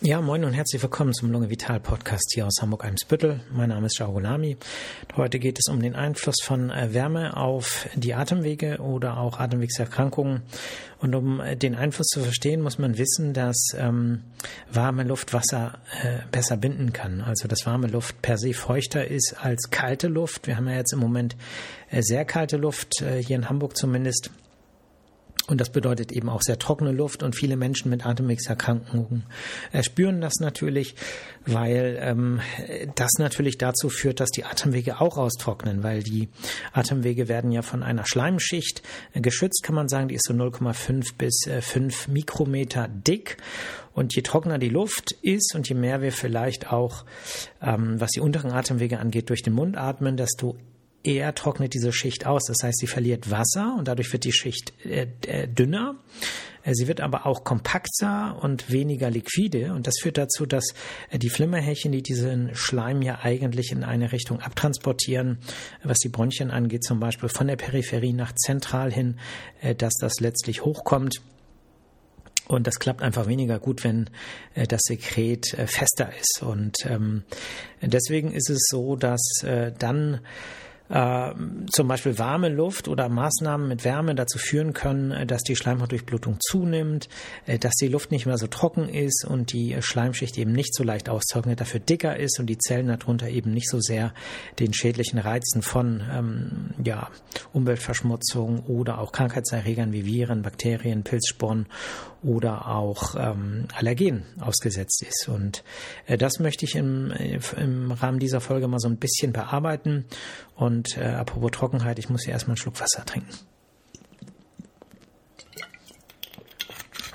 Ja, moin und herzlich willkommen zum Lunge Vital Podcast hier aus Hamburg-Eimsbüttel. Mein Name ist Jaugolami. Heute geht es um den Einfluss von äh, Wärme auf die Atemwege oder auch Atemwegserkrankungen. Und um äh, den Einfluss zu verstehen, muss man wissen, dass ähm, warme Luft Wasser äh, besser binden kann. Also dass warme Luft per se feuchter ist als kalte Luft. Wir haben ja jetzt im Moment äh, sehr kalte Luft, äh, hier in Hamburg zumindest. Und das bedeutet eben auch sehr trockene Luft und viele Menschen mit Atemwegserkrankungen äh, spüren das natürlich, weil ähm, das natürlich dazu führt, dass die Atemwege auch austrocknen, weil die Atemwege werden ja von einer Schleimschicht äh, geschützt, kann man sagen, die ist so 0,5 bis äh, 5 Mikrometer dick. Und je trockener die Luft ist und je mehr wir vielleicht auch, ähm, was die unteren Atemwege angeht, durch den Mund atmen, desto eher trocknet diese Schicht aus. Das heißt, sie verliert Wasser und dadurch wird die Schicht äh, äh, dünner. Äh, sie wird aber auch kompakter und weniger liquide und das führt dazu, dass äh, die Flimmerhärchen, die diesen Schleim ja eigentlich in eine Richtung abtransportieren, was die Bronchien angeht, zum Beispiel von der Peripherie nach zentral hin, dass das letztlich hochkommt. Und das klappt einfach weniger gut, wenn das Sekret fester ist. Und ähm, deswegen ist es so, dass dann äh, zum Beispiel warme Luft oder Maßnahmen mit Wärme dazu führen können, äh, dass die Schleimhautdurchblutung zunimmt, äh, dass die Luft nicht mehr so trocken ist und die Schleimschicht eben nicht so leicht austrocknet, dafür dicker ist und die Zellen darunter eben nicht so sehr den schädlichen Reizen von ähm, ja, Umweltverschmutzung oder auch Krankheitserregern wie Viren, Bakterien, Pilzsporen oder auch ähm, Allergen ausgesetzt ist. Und äh, das möchte ich im, im Rahmen dieser Folge mal so ein bisschen bearbeiten und und äh, apropos Trockenheit, ich muss hier erstmal einen Schluck Wasser trinken.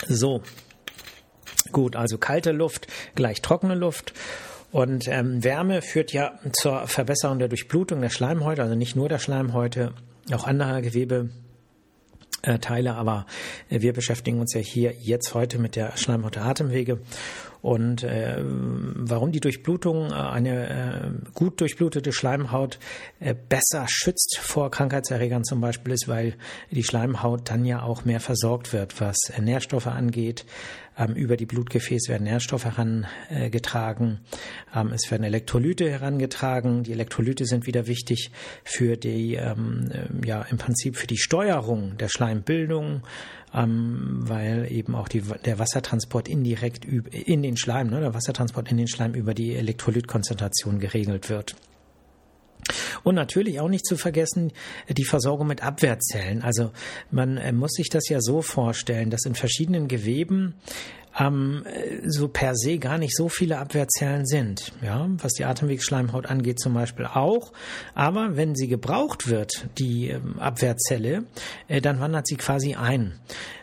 So. Gut, also kalte Luft gleich trockene Luft. Und ähm, Wärme führt ja zur Verbesserung der Durchblutung der Schleimhäute, also nicht nur der Schleimhäute, auch anderer Gewebe äh, aber äh, wir beschäftigen uns ja hier jetzt heute mit der Schleimhaut der Atemwege und äh, warum die Durchblutung äh, eine äh, gut durchblutete Schleimhaut äh, besser schützt vor Krankheitserregern zum Beispiel ist, weil die Schleimhaut dann ja auch mehr versorgt wird, was Nährstoffe angeht. Ähm, über die Blutgefäße werden Nährstoffe herangetragen. Ähm, es werden Elektrolyte herangetragen. Die Elektrolyte sind wieder wichtig für die, ähm, äh, ja, im Prinzip für die Steuerung der Schleimbildung ähm, weil eben auch die, der Wassertransport indirekt in den Schleim, ne, der Wassertransport in den Schleim über die Elektrolytkonzentration geregelt wird. Und natürlich auch nicht zu vergessen die Versorgung mit Abwehrzellen. Also man äh, muss sich das ja so vorstellen, dass in verschiedenen Geweben ähm, so per se gar nicht so viele Abwehrzellen sind. Ja, was die Atemwegsschleimhaut angeht zum Beispiel auch. Aber wenn sie gebraucht wird, die ähm, Abwehrzelle, äh, dann wandert sie quasi ein.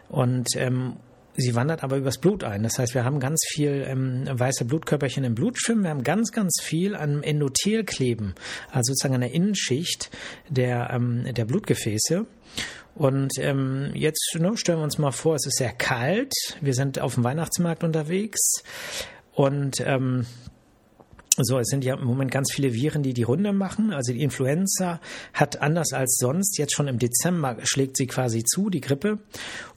Und ähm, Sie wandert aber übers Blut ein. Das heißt, wir haben ganz viel ähm, weiße Blutkörperchen im Blut schwimmen. Wir haben ganz, ganz viel an Endothelkleben, also sozusagen an der Innenschicht der, ähm, der Blutgefäße. Und ähm, jetzt ne, stellen wir uns mal vor, es ist sehr kalt. Wir sind auf dem Weihnachtsmarkt unterwegs und ähm, so, es sind ja im Moment ganz viele Viren, die die Runde machen. Also die Influenza hat anders als sonst, jetzt schon im Dezember schlägt sie quasi zu, die Grippe.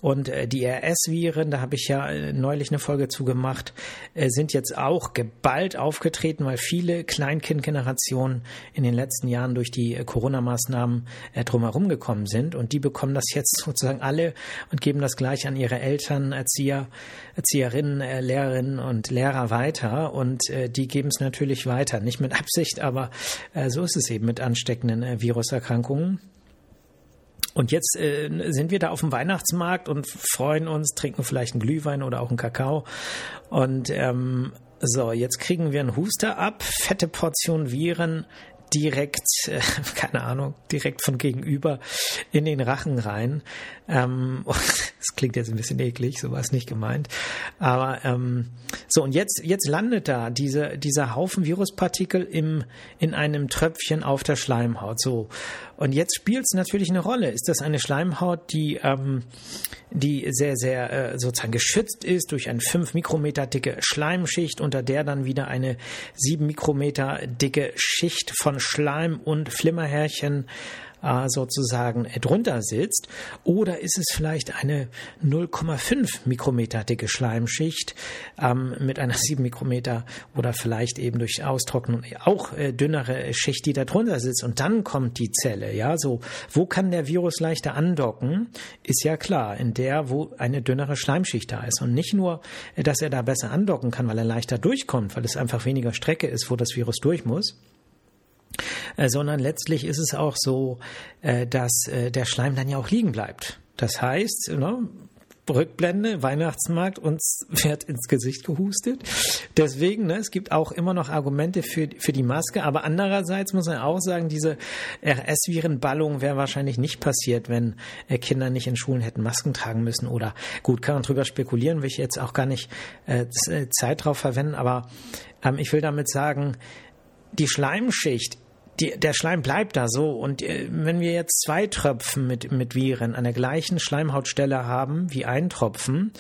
Und äh, die RS-Viren, da habe ich ja äh, neulich eine Folge zu gemacht, äh, sind jetzt auch geballt aufgetreten, weil viele Kleinkindgenerationen in den letzten Jahren durch die Corona-Maßnahmen drumherum gekommen sind. Und die bekommen das jetzt sozusagen alle und geben das gleich an ihre Eltern, Erzieher, Erzieherinnen, Lehrerinnen und Lehrer weiter. Und die geben es natürlich natürlich weiter. Nicht mit Absicht, aber äh, so ist es eben mit ansteckenden äh, Viruserkrankungen. Und jetzt äh, sind wir da auf dem Weihnachtsmarkt und freuen uns, trinken vielleicht einen Glühwein oder auch einen Kakao. Und ähm, so, jetzt kriegen wir einen Huster ab, fette Portion Viren, direkt, äh, keine Ahnung, direkt von gegenüber in den Rachen rein. Ähm, das klingt jetzt ein bisschen eklig, so war es nicht gemeint. Aber ähm, so, und jetzt, jetzt landet da diese, dieser Haufen Viruspartikel im, in einem Tröpfchen auf der Schleimhaut. So. Und jetzt spielt es natürlich eine Rolle. Ist das eine Schleimhaut, die, ähm, die sehr, sehr äh, sozusagen geschützt ist durch eine 5 Mikrometer dicke Schleimschicht, unter der dann wieder eine 7 Mikrometer dicke Schicht von Schleim und Flimmerhärchen äh, sozusagen drunter sitzt? Oder ist es vielleicht eine 0,5 Mikrometer dicke Schleimschicht ähm, mit einer 7 Mikrometer oder vielleicht eben durch Austrocknung auch äh, dünnere Schicht, die da drunter sitzt und dann kommt die Zelle, ja, so, wo kann der Virus leichter andocken? Ist ja klar, in der, wo eine dünnere Schleimschicht da ist und nicht nur, äh, dass er da besser andocken kann, weil er leichter durchkommt, weil es einfach weniger Strecke ist, wo das Virus durch muss, sondern letztlich ist es auch so, äh, dass äh, der Schleim dann ja auch liegen bleibt. Das heißt, ne, Rückblende, Weihnachtsmarkt, uns wird ins Gesicht gehustet. Deswegen, ne, es gibt auch immer noch Argumente für, für die Maske, aber andererseits muss man auch sagen, diese RS-Virenballung wäre wahrscheinlich nicht passiert, wenn Kinder nicht in Schulen hätten Masken tragen müssen oder gut, kann man drüber spekulieren, will ich jetzt auch gar nicht äh, Zeit drauf verwenden, aber ähm, ich will damit sagen, die Schleimschicht die, der Schleim bleibt da so. Und äh, wenn wir jetzt zwei Tröpfen mit, mit Viren an der gleichen Schleimhautstelle haben wie ein Tropfen,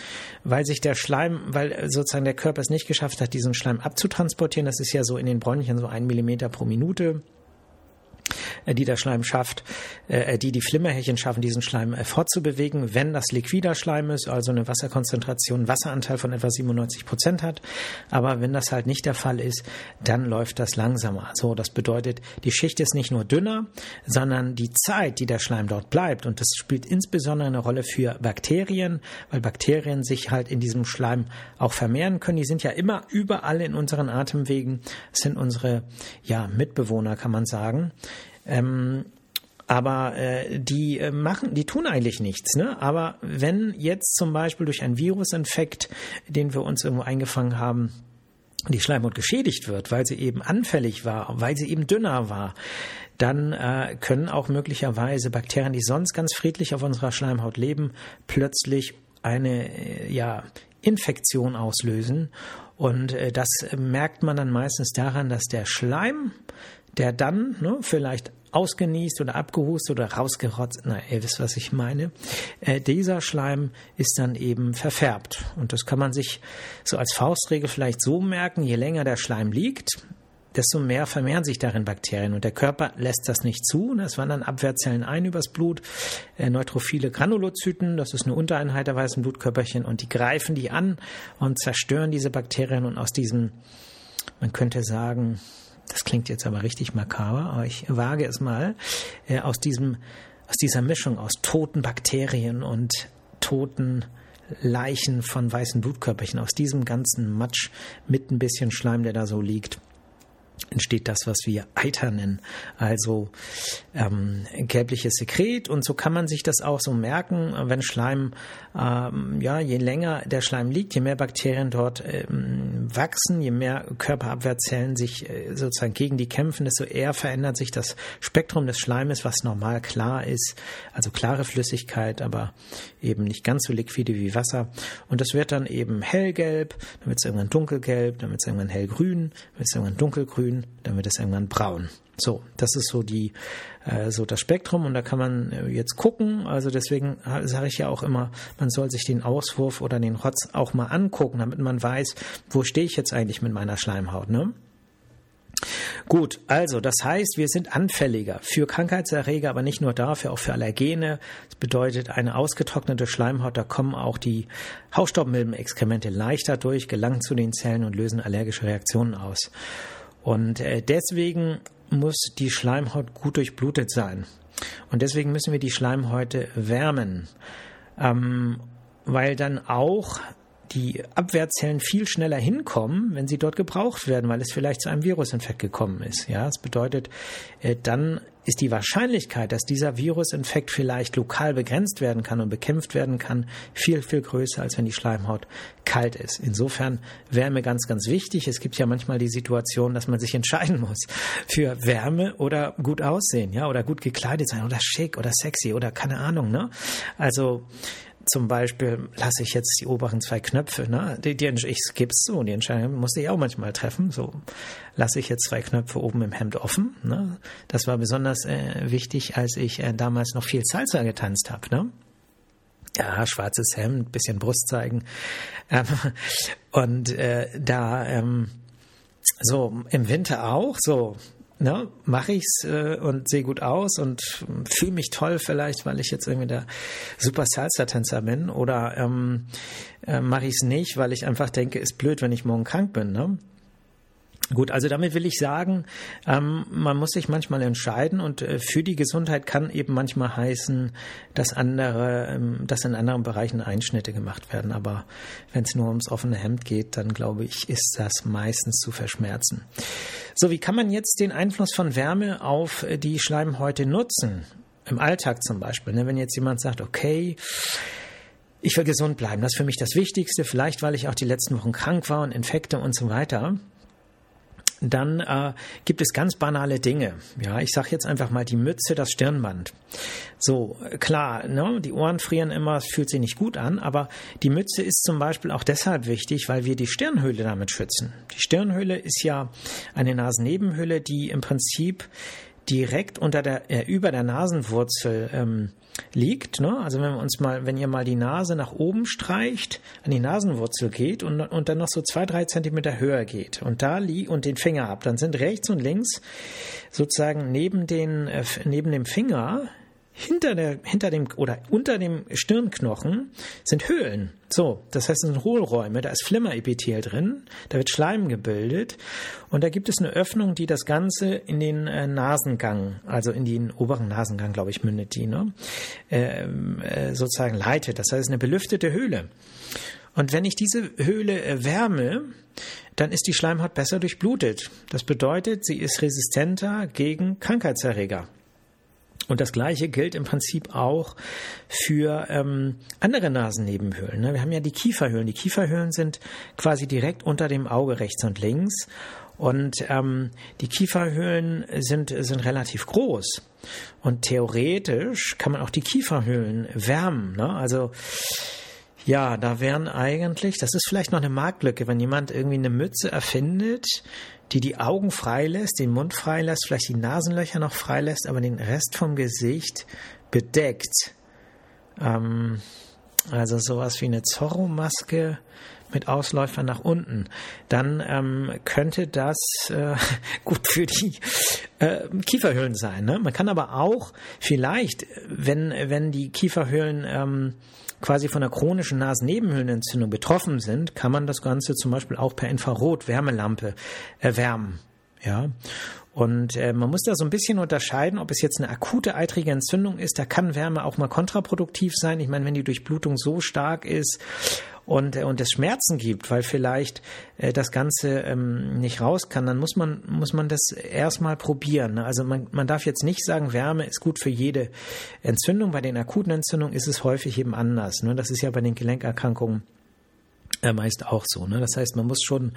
weil sich der Schleim, weil sozusagen der Körper es nicht geschafft hat, diesen Schleim abzutransportieren, das ist ja so in den Bronchien so ein Millimeter pro Minute, die der Schleim schafft, äh, die die Flimmerhärchen schaffen, diesen Schleim äh, fortzubewegen, wenn das liquider Schleim ist, also eine Wasserkonzentration, Wasseranteil von etwa 97 Prozent hat. Aber wenn das halt nicht der Fall ist, dann läuft das langsamer. So, das bedeutet, die Schicht ist nicht nur dünner, sondern die Zeit, die der Schleim dort bleibt, und das spielt insbesondere eine Rolle für Bakterien, weil Bakterien sich halt in diesem Schleim auch vermehren können. Die sind ja immer überall in unseren Atemwegen, das sind unsere ja, Mitbewohner, kann man sagen. Ähm, aber äh, die äh, machen, die tun eigentlich nichts. Ne? Aber wenn jetzt zum Beispiel durch einen Virusinfekt, den wir uns irgendwo eingefangen haben, die Schleimhaut geschädigt wird, weil sie eben anfällig war, weil sie eben dünner war, dann äh, können auch möglicherweise Bakterien, die sonst ganz friedlich auf unserer Schleimhaut leben, plötzlich eine äh, ja, Infektion auslösen. Und äh, das merkt man dann meistens daran, dass der Schleim, der dann ne, vielleicht ausgenießt oder abgehust oder rausgerotzt, na, ihr wisst, was ich meine. Äh, dieser Schleim ist dann eben verfärbt. Und das kann man sich so als Faustregel vielleicht so merken, je länger der Schleim liegt, desto mehr vermehren sich darin Bakterien. Und der Körper lässt das nicht zu. Das wandern Abwehrzellen ein übers Blut, äh, neutrophile Granulozyten, das ist eine Untereinheit der weißen Blutkörperchen, und die greifen die an und zerstören diese Bakterien. Und aus diesem, man könnte sagen, das klingt jetzt aber richtig makaber, aber ich wage es mal, äh, aus diesem, aus dieser Mischung aus toten Bakterien und toten Leichen von weißen Blutkörperchen, aus diesem ganzen Matsch mit ein bisschen Schleim, der da so liegt, entsteht das, was wir Eiter nennen, also ähm, gelbliches Sekret. Und so kann man sich das auch so merken, wenn Schleim, ähm, ja, je länger der Schleim liegt, je mehr Bakterien dort ähm, wachsen, je mehr Körperabwehrzellen sich äh, sozusagen gegen die kämpfen, desto eher verändert sich das Spektrum des Schleimes, was normal klar ist, also klare Flüssigkeit, aber eben nicht ganz so liquide wie Wasser. Und das wird dann eben hellgelb, dann wird es irgendwann dunkelgelb, dann wird es irgendwann hellgrün, dann wird es irgendwann dunkelgrün grün, dann wird es irgendwann braun. So, das ist so die äh, so das Spektrum und da kann man äh, jetzt gucken. Also deswegen sage ich ja auch immer, man soll sich den Auswurf oder den Rotz auch mal angucken, damit man weiß, wo stehe ich jetzt eigentlich mit meiner Schleimhaut. Ne? Gut, also das heißt, wir sind anfälliger für Krankheitserreger, aber nicht nur dafür, auch für Allergene. Das bedeutet, eine ausgetrocknete Schleimhaut, da kommen auch die Hausstaubmilbenexkremente leichter durch, gelangen zu den Zellen und lösen allergische Reaktionen aus. Und äh, deswegen muss die Schleimhaut gut durchblutet sein. Und deswegen müssen wir die Schleimhäute wärmen, ähm, weil dann auch die Abwehrzellen viel schneller hinkommen, wenn sie dort gebraucht werden, weil es vielleicht zu einem Virusinfekt gekommen ist. Ja, das bedeutet, äh, dann ist die Wahrscheinlichkeit, dass dieser Virusinfekt vielleicht lokal begrenzt werden kann und bekämpft werden kann, viel, viel größer, als wenn die Schleimhaut kalt ist. Insofern Wärme ganz, ganz wichtig. Es gibt ja manchmal die Situation, dass man sich entscheiden muss für Wärme oder gut aussehen, ja, oder gut gekleidet sein oder schick oder sexy oder keine Ahnung, ne? Also, zum Beispiel lasse ich jetzt die oberen zwei Knöpfe, ne? Die, die, ich gib's so, die Entscheidung musste ich auch manchmal treffen. So lasse ich jetzt zwei Knöpfe oben im Hemd offen. Ne? Das war besonders äh, wichtig, als ich äh, damals noch viel Salsa getanzt habe. Ne? Ja, schwarzes Hemd, bisschen Brust zeigen. Ähm, und äh, da ähm, so im Winter auch so ne, mache ich's äh, und sehe gut aus und fühle mich toll vielleicht, weil ich jetzt irgendwie der super Salsa-Tänzer bin oder ähm, äh, mache ich's nicht, weil ich einfach denke, ist blöd, wenn ich morgen krank bin. Ne? Gut, also damit will ich sagen, ähm, man muss sich manchmal entscheiden und äh, für die Gesundheit kann eben manchmal heißen, dass andere, ähm, dass in anderen Bereichen Einschnitte gemacht werden. Aber wenn es nur ums offene Hemd geht, dann glaube ich, ist das meistens zu verschmerzen. So, wie kann man jetzt den Einfluss von Wärme auf äh, die Schleimhäute nutzen? Im Alltag zum Beispiel. Ne? Wenn jetzt jemand sagt, okay, ich will gesund bleiben, das ist für mich das Wichtigste, vielleicht weil ich auch die letzten Wochen krank war und Infekte und so weiter dann äh, gibt es ganz banale Dinge. Ja, ich sage jetzt einfach mal die Mütze, das Stirnband. So, klar, ne, die Ohren frieren immer, es fühlt sich nicht gut an, aber die Mütze ist zum Beispiel auch deshalb wichtig, weil wir die Stirnhöhle damit schützen. Die Stirnhöhle ist ja eine Nasennebenhöhle, die im Prinzip direkt unter der, äh, über der Nasenwurzel ähm, liegt. Ne? Also wenn wir uns mal, wenn ihr mal die Nase nach oben streicht, an die Nasenwurzel geht und, und dann noch so zwei, drei Zentimeter höher geht und da liegt und den Finger habt, dann sind rechts und links sozusagen neben den, äh, neben dem Finger hinter der, hinter dem oder unter dem Stirnknochen sind Höhlen. So, das heißt, es sind Hohlräume, da ist Flimmerepithel drin, da wird Schleim gebildet und da gibt es eine Öffnung, die das Ganze in den äh, Nasengang, also in den oberen Nasengang, glaube ich, mündet die, ne? Äh, äh, sozusagen leitet. Das heißt, eine belüftete Höhle. Und wenn ich diese Höhle äh, wärme, dann ist die Schleimhaut besser durchblutet. Das bedeutet, sie ist resistenter gegen Krankheitserreger. Und das Gleiche gilt im Prinzip auch für ähm, andere Nasennebenhöhlen. Ne? Wir haben ja die Kieferhöhlen. Die Kieferhöhlen sind quasi direkt unter dem Auge rechts und links. Und ähm, die Kieferhöhlen sind, sind relativ groß. Und theoretisch kann man auch die Kieferhöhlen wärmen. Ne? Also ja, da wären eigentlich, das ist vielleicht noch eine Marktlücke, wenn jemand irgendwie eine Mütze erfindet, die die Augen freilässt, den Mund freilässt, vielleicht die Nasenlöcher noch freilässt, aber den Rest vom Gesicht bedeckt. Ähm, also sowas wie eine Zorro-Maske mit Ausläufern nach unten, dann ähm, könnte das äh, gut für die äh, Kieferhöhlen sein. Ne? Man kann aber auch vielleicht, wenn, wenn die Kieferhöhlen ähm, quasi von einer chronischen Nasennebenhöhlenentzündung betroffen sind, kann man das Ganze zum Beispiel auch per Infrarot-Wärmelampe erwärmen. Ja, und äh, man muss da so ein bisschen unterscheiden, ob es jetzt eine akute eitrige Entzündung ist. Da kann Wärme auch mal kontraproduktiv sein. Ich meine, wenn die Durchblutung so stark ist und, äh, und es Schmerzen gibt, weil vielleicht äh, das Ganze ähm, nicht raus kann, dann muss man, muss man das erstmal probieren. Ne? Also man, man darf jetzt nicht sagen, Wärme ist gut für jede Entzündung. Bei den akuten Entzündungen ist es häufig eben anders. Ne? Das ist ja bei den Gelenkerkrankungen meist auch so. Ne? Das heißt, man muss schon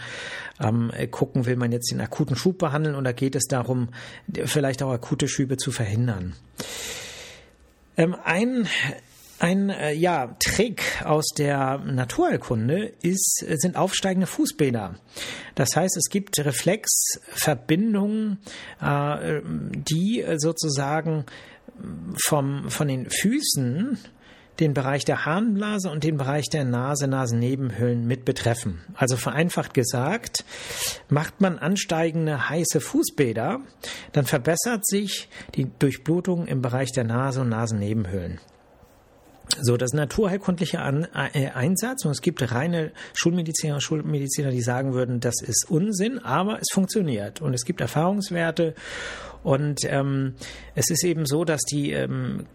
ähm, gucken, will man jetzt den akuten Schub behandeln oder geht es darum, vielleicht auch akute Schübe zu verhindern. Ähm, ein ein äh, ja, Trick aus der Naturheilkunde ist, sind aufsteigende Fußbäder. Das heißt, es gibt Reflexverbindungen, äh, die sozusagen vom, von den Füßen den Bereich der Harnblase und den Bereich der Nase, Nasennebenhöhlen mit betreffen. Also vereinfacht gesagt, macht man ansteigende heiße Fußbäder, dann verbessert sich die Durchblutung im Bereich der Nase und Nasennebenhöhlen. So, das naturheilkundliche An äh, Einsatz und es gibt reine Schulmediziner und Schulmediziner, die sagen würden, das ist Unsinn, aber es funktioniert. Und es gibt Erfahrungswerte. Und ähm, es ist eben so, dass die ähm,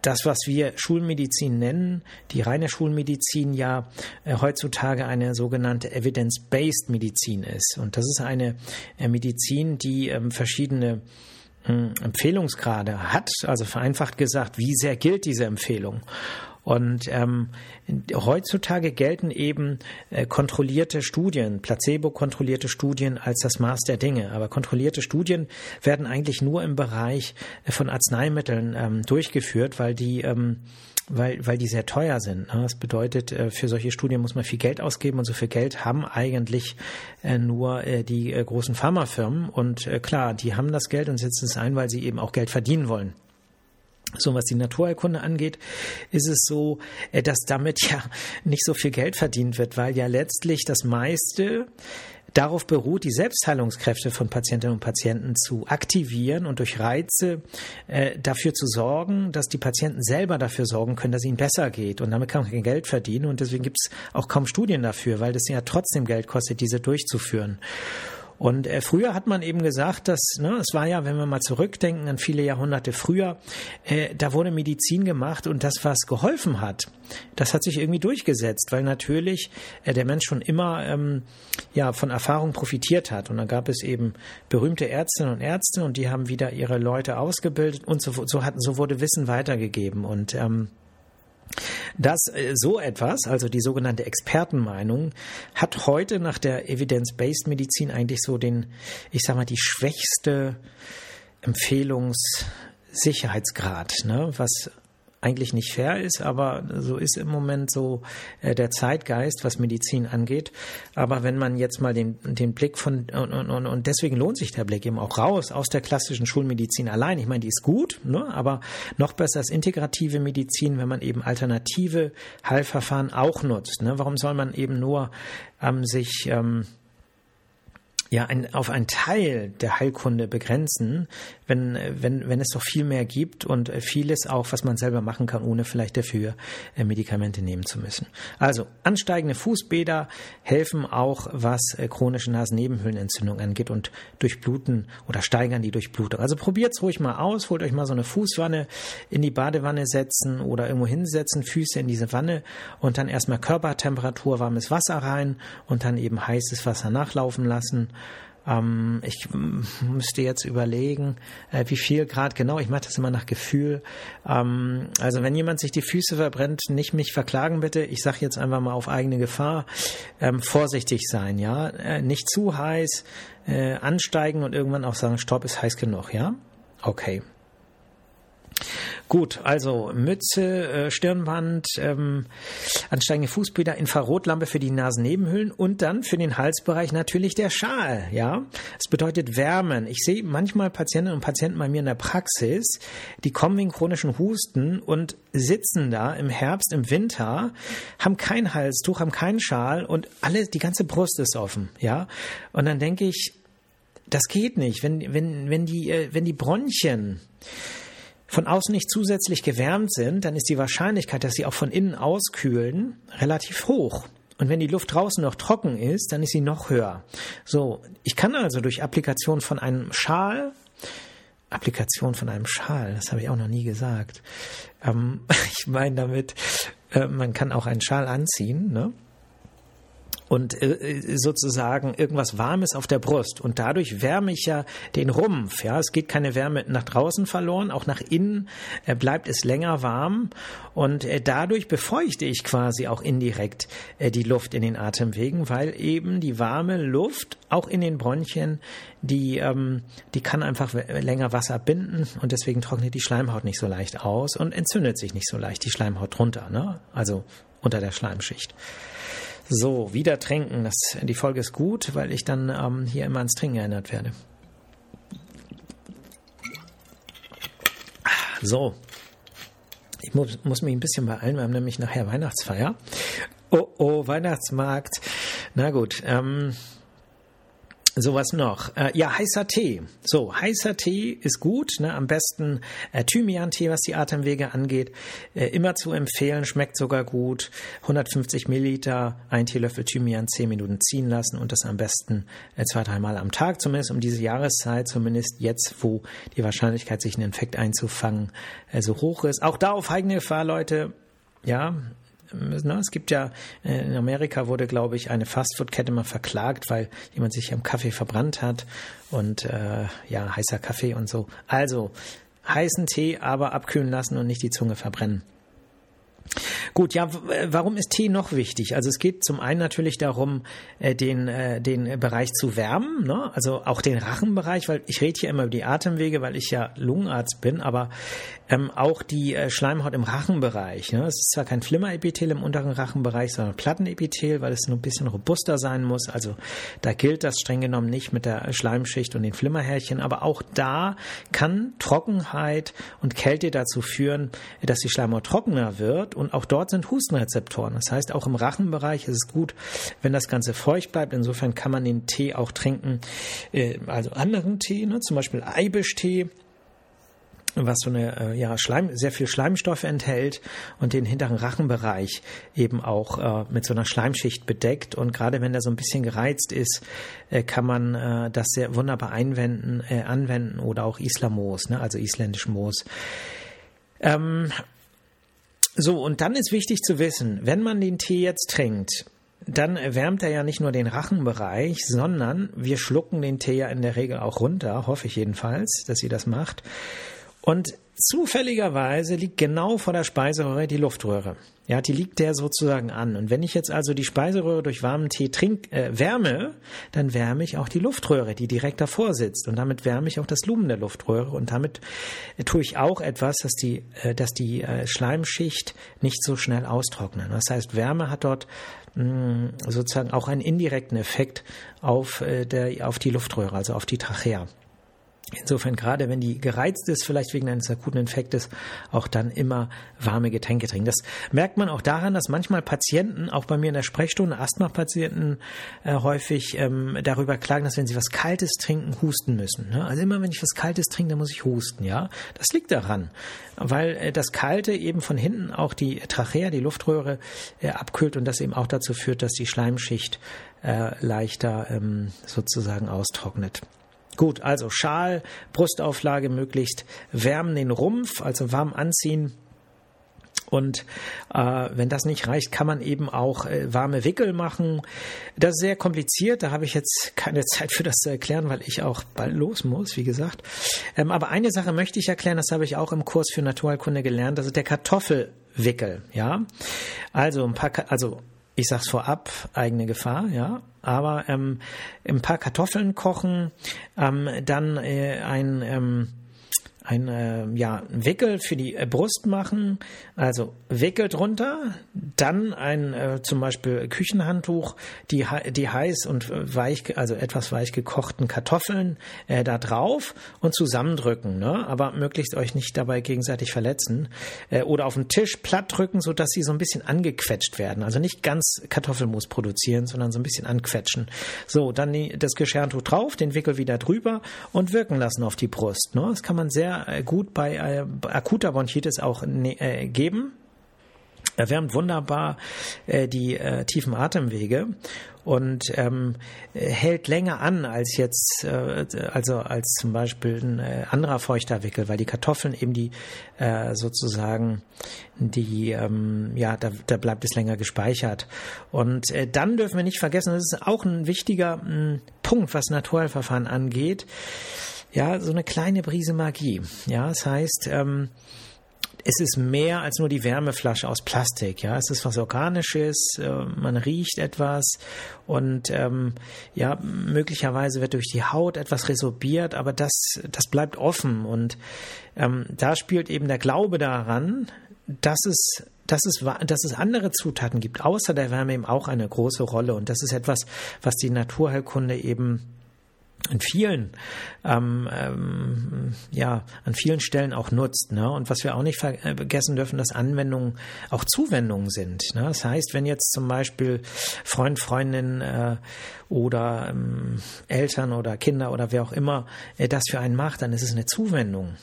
das, was wir Schulmedizin nennen, die reine Schulmedizin ja äh, heutzutage eine sogenannte Evidence-Based Medizin ist. Und das ist eine äh, Medizin, die ähm, verschiedene Empfehlungsgrade hat, also vereinfacht gesagt, wie sehr gilt diese Empfehlung? Und ähm, heutzutage gelten eben äh, kontrollierte Studien, placebo-kontrollierte Studien als das Maß der Dinge. Aber kontrollierte Studien werden eigentlich nur im Bereich äh, von Arzneimitteln ähm, durchgeführt, weil die ähm, weil, weil die sehr teuer sind. Ne? Das bedeutet, äh, für solche Studien muss man viel Geld ausgeben und so viel Geld haben eigentlich äh, nur äh, die großen Pharmafirmen. Und klar, die haben das Geld und setzen es ein, weil sie eben auch Geld verdienen wollen. So was die Naturheilkunde angeht, ist es so, dass damit ja nicht so viel Geld verdient wird, weil ja letztlich das meiste darauf beruht, die Selbstheilungskräfte von Patientinnen und Patienten zu aktivieren und durch Reize äh, dafür zu sorgen, dass die Patienten selber dafür sorgen können, dass ihnen besser geht. Und damit kann man kein Geld verdienen. Und deswegen gibt es auch kaum Studien dafür, weil das ja trotzdem Geld kostet, diese durchzuführen. Und äh, früher hat man eben gesagt, dass, ne, es war ja, wenn wir mal zurückdenken an viele Jahrhunderte früher, äh, da wurde Medizin gemacht und das, was geholfen hat, das hat sich irgendwie durchgesetzt, weil natürlich äh, der Mensch schon immer ähm, ja von Erfahrung profitiert hat. Und dann gab es eben berühmte Ärztinnen und Ärzte und die haben wieder ihre Leute ausgebildet und so, so, hat, so wurde Wissen weitergegeben. Und ähm, das äh, so etwas, also die sogenannte Expertenmeinung, hat heute nach der Evidence-Based Medizin eigentlich so den, ich sag mal, die schwächste Empfehlungssicherheitsgrad, ne? was eigentlich nicht fair ist, aber so ist im Moment so äh, der Zeitgeist, was Medizin angeht. Aber wenn man jetzt mal den, den Blick von, und, und, und deswegen lohnt sich der Blick eben auch raus aus der klassischen Schulmedizin allein. Ich meine, die ist gut, ne? aber noch besser ist integrative Medizin, wenn man eben alternative Heilverfahren auch nutzt. Ne? Warum soll man eben nur ähm, sich ähm, ja ein, auf einen Teil der Heilkunde begrenzen, wenn, wenn, wenn es doch viel mehr gibt und vieles auch, was man selber machen kann, ohne vielleicht dafür äh, Medikamente nehmen zu müssen. Also ansteigende Fußbäder helfen auch, was äh, chronische Nasennebenhöhlenentzündung angeht und durchbluten oder steigern die Durchblutung. Also probiert's ruhig mal aus, holt euch mal so eine Fußwanne in die Badewanne setzen oder irgendwo hinsetzen, Füße in diese Wanne und dann erstmal Körpertemperatur, warmes Wasser rein und dann eben heißes Wasser nachlaufen lassen ähm, ich müsste jetzt überlegen, äh, wie viel Grad genau. Ich mache das immer nach Gefühl. Ähm, also wenn jemand sich die Füße verbrennt, nicht mich verklagen bitte. Ich sage jetzt einfach mal auf eigene Gefahr. Ähm, vorsichtig sein, ja. Äh, nicht zu heiß, äh, ansteigen und irgendwann auch sagen, Stopp ist heiß genug, ja. Okay. Gut, also Mütze, äh, Stirnband, ähm, ansteigende Fußbäder, Infrarotlampe für die Nasennebenhöhlen und dann für den Halsbereich natürlich der Schal. Ja, es bedeutet Wärmen. Ich sehe manchmal Patientinnen und Patienten bei mir in der Praxis, die kommen wegen chronischen Husten und sitzen da im Herbst, im Winter, haben kein Halstuch, haben keinen Schal und alle, die ganze Brust ist offen. Ja, und dann denke ich, das geht nicht, wenn wenn wenn die äh, wenn die Bronchien von außen nicht zusätzlich gewärmt sind, dann ist die Wahrscheinlichkeit, dass sie auch von innen auskühlen, relativ hoch. Und wenn die Luft draußen noch trocken ist, dann ist sie noch höher. So, ich kann also durch Applikation von einem Schal, Applikation von einem Schal, das habe ich auch noch nie gesagt. Ähm, ich meine damit, äh, man kann auch einen Schal anziehen, ne? Und äh, sozusagen irgendwas Warmes auf der Brust. Und dadurch wärme ich ja den Rumpf. Ja, es geht keine Wärme nach draußen verloren, auch nach innen äh, bleibt es länger warm. Und äh, dadurch befeuchte ich quasi auch indirekt äh, die Luft in den Atemwegen, weil eben die warme Luft auch in den Bronchien, die, ähm, die kann einfach länger Wasser binden und deswegen trocknet die Schleimhaut nicht so leicht aus und entzündet sich nicht so leicht die Schleimhaut drunter, ne? also unter der Schleimschicht. So, wieder trinken. Das, die Folge ist gut, weil ich dann ähm, hier immer ans Trinken erinnert werde. So, ich muss, muss mich ein bisschen beeilen, wir haben nämlich nachher Weihnachtsfeier. Oh, oh, Weihnachtsmarkt. Na gut, ähm, Sowas noch. Äh, ja, heißer Tee. So, heißer Tee ist gut. Ne? Am besten äh, Thymian-Tee, was die Atemwege angeht. Äh, immer zu empfehlen, schmeckt sogar gut. 150 Milliliter, ein Teelöffel Thymian, 10 Minuten ziehen lassen und das am besten äh, zwei, dreimal am Tag, zumindest um diese Jahreszeit, zumindest jetzt, wo die Wahrscheinlichkeit, sich einen Infekt einzufangen, äh, so hoch ist. Auch da auf eigene Gefahr, Leute. Ja, Ne? Es gibt ja, äh, in Amerika wurde, glaube ich, eine Fastfood-Kette mal verklagt, weil jemand sich am Kaffee verbrannt hat und äh, ja, heißer Kaffee und so. Also heißen Tee, aber abkühlen lassen und nicht die Zunge verbrennen. Gut, ja, warum ist Tee noch wichtig? Also es geht zum einen natürlich darum, äh, den, äh, den Bereich zu wärmen, ne? also auch den Rachenbereich, weil ich rede hier immer über die Atemwege, weil ich ja Lungenarzt bin, aber ähm, auch die äh, Schleimhaut im Rachenbereich. Ne? Es ist zwar kein Flimmerepithel im unteren Rachenbereich, sondern Plattenepithel, weil es nur ein bisschen robuster sein muss. Also da gilt das streng genommen nicht mit der Schleimschicht und den Flimmerhärchen, aber auch da kann Trockenheit und Kälte dazu führen, dass die Schleimhaut trockener wird und auch dort sind Hustenrezeptoren. Das heißt, auch im Rachenbereich ist es gut, wenn das Ganze feucht bleibt. Insofern kann man den Tee auch trinken, äh, also anderen Tee, ne, zum Beispiel Eibischtee was so eine äh, ja Schleim sehr viel Schleimstoffe enthält und den hinteren Rachenbereich eben auch äh, mit so einer Schleimschicht bedeckt und gerade wenn der so ein bisschen gereizt ist, äh, kann man äh, das sehr wunderbar einwenden äh, anwenden oder auch Islammoos, ne, also isländisch Moos. Ähm, so und dann ist wichtig zu wissen, wenn man den Tee jetzt trinkt, dann wärmt er ja nicht nur den Rachenbereich, sondern wir schlucken den Tee ja in der Regel auch runter, hoffe ich jedenfalls, dass ihr das macht. Und zufälligerweise liegt genau vor der Speiseröhre die Luftröhre. Ja, die liegt der sozusagen an. Und wenn ich jetzt also die Speiseröhre durch warmen Tee trink, äh, wärme, dann wärme ich auch die Luftröhre, die direkt davor sitzt. Und damit wärme ich auch das Lumen der Luftröhre. Und damit äh, tue ich auch etwas, dass die, äh, dass die äh, Schleimschicht nicht so schnell austrocknet. Das heißt, Wärme hat dort mh, mm, sozusagen auch einen indirekten Effekt auf, äh, der, auf die Luftröhre, also auf die Trachea. Insofern, gerade wenn die gereizt ist, vielleicht wegen eines akuten Infektes, auch dann immer warme Getränke trinken. Das merkt man auch daran, dass manchmal Patienten, auch bei mir in der Sprechstunde, Asthma-Patienten äh, häufig ähm, darüber klagen, dass wenn sie was Kaltes trinken, husten müssen. Ne? Also immer wenn ich was Kaltes trinke, dann muss ich husten. Ja, Das liegt daran, weil äh, das Kalte eben von hinten auch die Trachea, die Luftröhre äh, abkühlt und das eben auch dazu führt, dass die Schleimschicht äh, leichter ähm, sozusagen austrocknet. Gut, also Schal, Brustauflage möglichst wärmen den Rumpf, also warm anziehen. Und äh, wenn das nicht reicht, kann man eben auch äh, warme Wickel machen. Das ist sehr kompliziert, da habe ich jetzt keine Zeit für das zu erklären, weil ich auch bald los muss, wie gesagt. Ähm, aber eine Sache möchte ich erklären, das habe ich auch im Kurs für Naturheilkunde gelernt, das ist der Kartoffelwickel. Ja, also ein paar, also ich sag's vorab, eigene Gefahr, ja. Aber ähm, ein paar Kartoffeln kochen, ähm, dann äh, ein ähm, ein äh, ja, Wickel für die äh, Brust machen, also Wickel drunter, dann ein äh, zum Beispiel Küchenhandtuch, die, die heiß und weich, also etwas weich gekochten Kartoffeln äh, da drauf und zusammendrücken, ne? aber möglichst euch nicht dabei gegenseitig verletzen äh, oder auf den Tisch platt drücken, so dass sie so ein bisschen angequetscht werden, also nicht ganz Kartoffelmus produzieren, sondern so ein bisschen anquetschen. So, dann die, das Geschirrtuch drauf, den Wickel wieder drüber und wirken lassen auf die Brust. Ne? Das kann man sehr äh, gut bei äh, akuter Bronchitis auch ne, äh, geben. Erwärmt wunderbar äh, die äh, tiefen Atemwege und ähm, hält länger an als jetzt, äh, also als zum Beispiel ein äh, anderer feuchter Wickel, weil die Kartoffeln eben die äh, sozusagen die, ähm, ja, da, da bleibt es länger gespeichert. Und äh, dann dürfen wir nicht vergessen, das ist auch ein wichtiger mh, hm, Punkt, was Naturheilverfahren angeht ja, so eine kleine Brise Magie. Ja, das heißt, ähm, es ist mehr als nur die Wärmeflasche aus Plastik. Ja, es ist was Organisches. Äh, man riecht etwas und ähm, ja, möglicherweise wird durch die Haut etwas resorbiert, aber das, das bleibt offen und ähm, da spielt eben der Glaube daran, dass es dass es, dass es andere Zutaten gibt, außer der Wärme eben auch eine große Rolle. Und das ist etwas, was die Naturheilkunde eben an vielen ähm, ähm, ja an vielen Stellen auch nutzt ne? und was wir auch nicht vergessen dürfen dass Anwendungen auch Zuwendungen sind ne? das heißt wenn jetzt zum Beispiel Freund Freundin äh, oder ähm, Eltern oder Kinder oder wer auch immer äh, das für einen macht dann ist es eine Zuwendung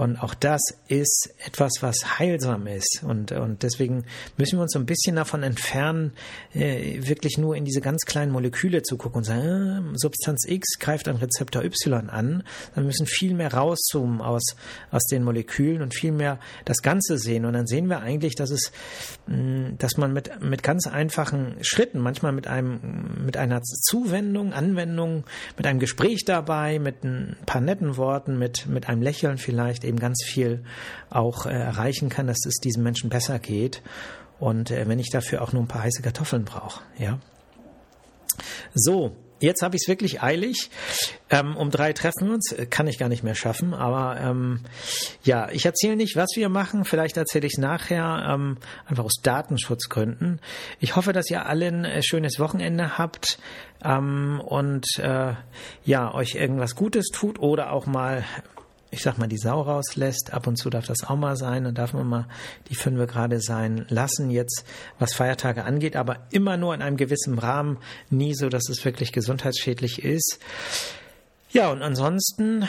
und auch das ist etwas, was heilsam ist. Und, und deswegen müssen wir uns so ein bisschen davon entfernen, äh, wirklich nur in diese ganz kleinen Moleküle zu gucken und sagen, äh, Substanz X greift an Rezeptor Y an. Dann müssen viel mehr rauszoomen aus, aus den Molekülen und viel mehr das Ganze sehen. Und dann sehen wir eigentlich, dass es, mh, dass man mit, mit ganz einfachen Schritten, manchmal mit einem, mit einer Zuwendung, Anwendung, mit einem Gespräch dabei, mit ein paar netten Worten, mit, mit einem Lächeln vielleicht eben ganz viel auch äh, erreichen kann, dass es diesem Menschen besser geht. Und äh, wenn ich dafür auch nur ein paar heiße Kartoffeln brauche, ja. So, jetzt habe ich es wirklich eilig. Ähm, um drei treffen wir uns. Kann ich gar nicht mehr schaffen. Aber ähm, ja, ich erzähle nicht, was wir machen. Vielleicht erzähle ich es nachher, ähm, einfach aus Datenschutzgründen. Ich hoffe, dass ihr alle ein äh, schönes Wochenende habt ähm, und äh, ja, euch irgendwas Gutes tut oder auch mal ich sag mal, die Sau rauslässt. Ab und zu darf das auch mal sein. Dann darf man mal die Fünfe gerade sein lassen, jetzt was Feiertage angeht, aber immer nur in einem gewissen Rahmen, nie so, dass es wirklich gesundheitsschädlich ist. Ja, und ansonsten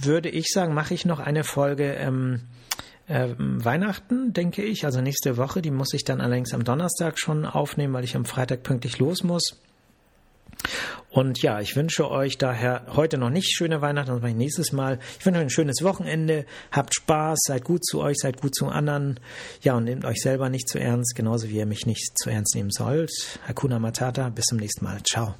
würde ich sagen, mache ich noch eine Folge ähm, äh, Weihnachten, denke ich. Also nächste Woche, die muss ich dann allerdings am Donnerstag schon aufnehmen, weil ich am Freitag pünktlich los muss. Und ja, ich wünsche euch daher heute noch nicht schöne Weihnachten, das mache ich nächstes Mal. Ich wünsche euch ein schönes Wochenende, habt Spaß, seid gut zu euch, seid gut zu anderen. Ja, und nehmt euch selber nicht zu ernst, genauso wie ihr mich nicht zu ernst nehmen sollt. Hakuna Matata, bis zum nächsten Mal. Ciao.